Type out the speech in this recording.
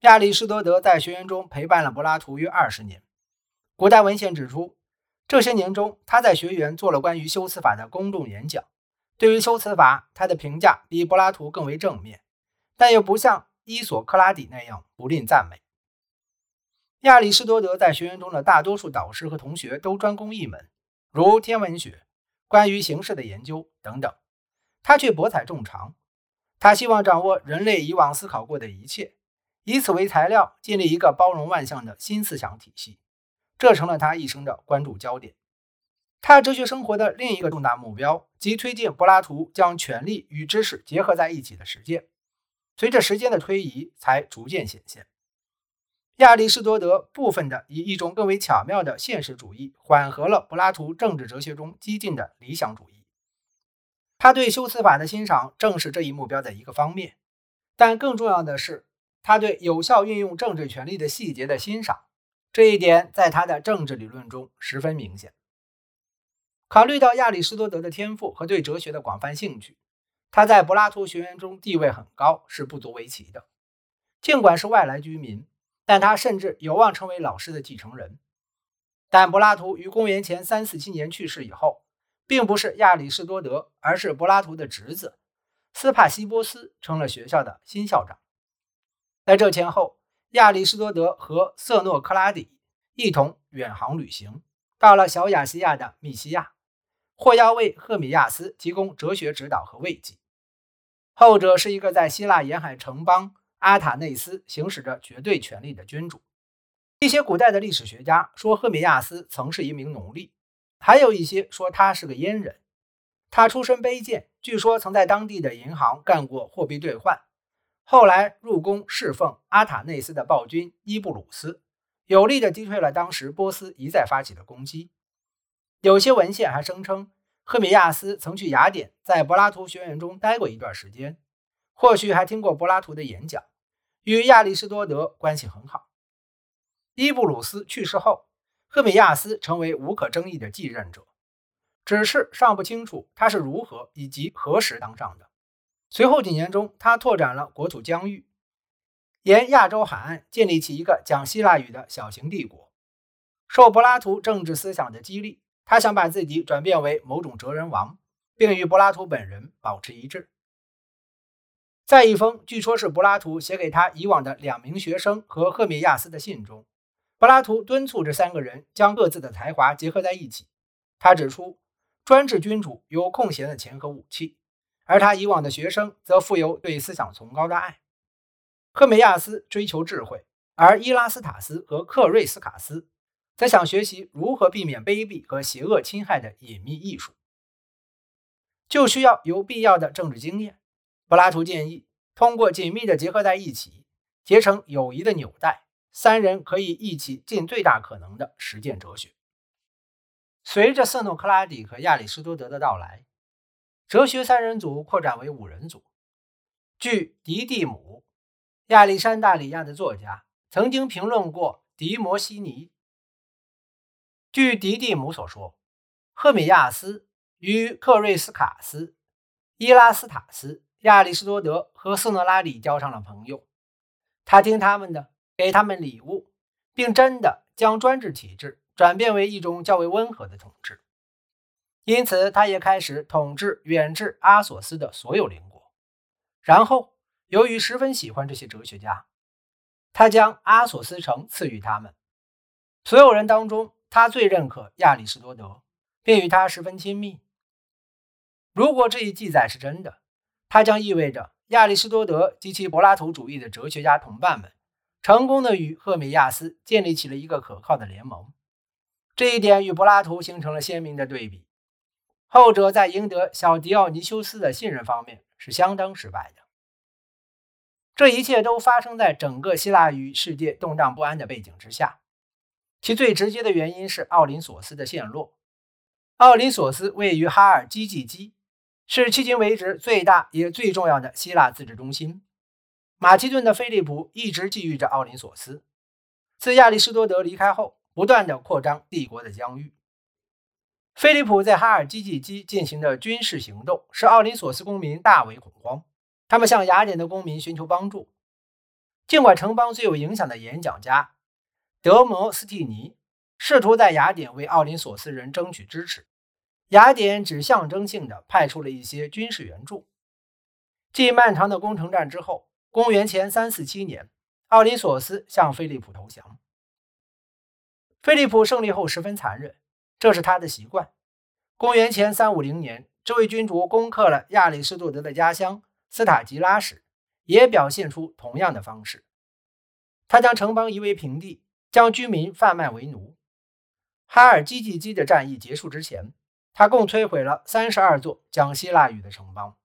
亚里士多德在学园中陪伴了柏拉图约二十年。古代文献指出，这些年中，他在学园做了关于修辞法的公众演讲。对于修辞法，他的评价比柏拉图更为正面，但又不像伊索克拉底那样不吝赞美。亚里士多德在学园中的大多数导师和同学都专攻一门，如天文学、关于形式的研究等等，他却博采众长。他希望掌握人类以往思考过的一切，以此为材料建立一个包容万象的新思想体系，这成了他一生的关注焦点。他哲学生活的另一个重大目标，即推进柏拉图将权力与知识结合在一起的实践，随着时间的推移才逐渐显现。亚里士多德部分的以一种更为巧妙的现实主义，缓和了柏拉图政治哲学中激进的理想主义。他对修辞法的欣赏正是这一目标的一个方面，但更重要的是，他对有效运用政治权力的细节的欣赏，这一点在他的政治理论中十分明显。考虑到亚里士多德的天赋和对哲学的广泛兴趣，他在柏拉图学院中地位很高是不足为奇的。尽管是外来居民，但他甚至有望成为老师的继承人。但柏拉图于公元前三四七年去世以后。并不是亚里士多德，而是柏拉图的侄子斯帕西波斯成了学校的新校长。在这前后，亚里士多德和瑟诺克拉底一同远航旅行，到了小亚细亚的密西亚，或要为赫米亚斯提供哲学指导和慰藉。后者是一个在希腊沿海城邦阿塔内斯行使着绝对权力的君主。一些古代的历史学家说，赫米亚斯曾是一名奴隶。还有一些说他是个阉人，他出身卑贱，据说曾在当地的银行干过货币兑换，后来入宫侍奉阿塔内斯的暴君伊布鲁斯，有力地击退了当时波斯一再发起的攻击。有些文献还声称，赫米亚斯曾去雅典，在柏拉图学院中待过一段时间，或许还听过柏拉图的演讲，与亚里士多德关系很好。伊布鲁斯去世后。赫米亚斯成为无可争议的继任者，只是尚不清楚他是如何以及何时当上的。随后几年中，他拓展了国土疆域，沿亚洲海岸建立起一个讲希腊语的小型帝国。受柏拉图政治思想的激励，他想把自己转变为某种哲人王，并与柏拉图本人保持一致。在一封据说是柏拉图写给他以往的两名学生和赫米亚斯的信中。柏拉图敦促这三个人将各自的才华结合在一起。他指出，专制君主有空闲的钱和武器，而他以往的学生则富有对思想崇高的爱。赫美亚斯追求智慧，而伊拉斯塔斯和克瑞斯卡斯则想学习如何避免卑鄙和邪恶侵害的隐秘艺术，就需要有必要的政治经验。柏拉图建议通过紧密的结合在一起，结成友谊的纽带。三人可以一起尽最大可能的实践哲学。随着瑟诺克拉底和亚里士多德的到来，哲学三人组扩展为五人组。据迪蒂姆，亚历山大里亚的作家曾经评论过迪摩西尼。据迪蒂姆所说，赫米亚斯与克瑞斯卡斯、伊拉斯塔斯、亚里士多德和斯诺拉里交上了朋友，他听他们的。给他们礼物，并真的将专制体制转变为一种较为温和的统治。因此，他也开始统治远至阿索斯的所有邻国。然后，由于十分喜欢这些哲学家，他将阿索斯城赐予他们。所有人当中，他最认可亚里士多德，并与他十分亲密。如果这一记载是真的，它将意味着亚里士多德及其柏拉图主义的哲学家同伴们。成功的与赫米亚斯建立起了一个可靠的联盟，这一点与柏拉图形成了鲜明的对比。后者在赢得小狄奥尼修斯的信任方面是相当失败的。这一切都发生在整个希腊语世界动荡不安的背景之下，其最直接的原因是奥林索斯的陷落。奥林索斯位于哈尔基济基，是迄今为止最大也最重要的希腊自治中心。马其顿的菲利普一直觊觎着奥林索斯。自亚里士多德离开后，不断的扩张帝国的疆域。菲利普在哈尔基济基进行的军事行动，使奥林索斯公民大为恐慌。他们向雅典的公民寻求帮助。尽管城邦最有影响的演讲家德摩斯蒂尼试图在雅典为奥林索斯人争取支持，雅典只象征性的派出了一些军事援助。继漫长的攻城战之后，公元前三四七年，奥林索斯向菲利普投降。菲利普胜利后十分残忍，这是他的习惯。公元前三五零年，这位君主攻克了亚里士多德的家乡斯塔吉拉时，也表现出同样的方式。他将城邦夷为平地，将居民贩卖为奴。哈尔基基基的战役结束之前，他共摧毁了三十二座讲希腊语的城邦。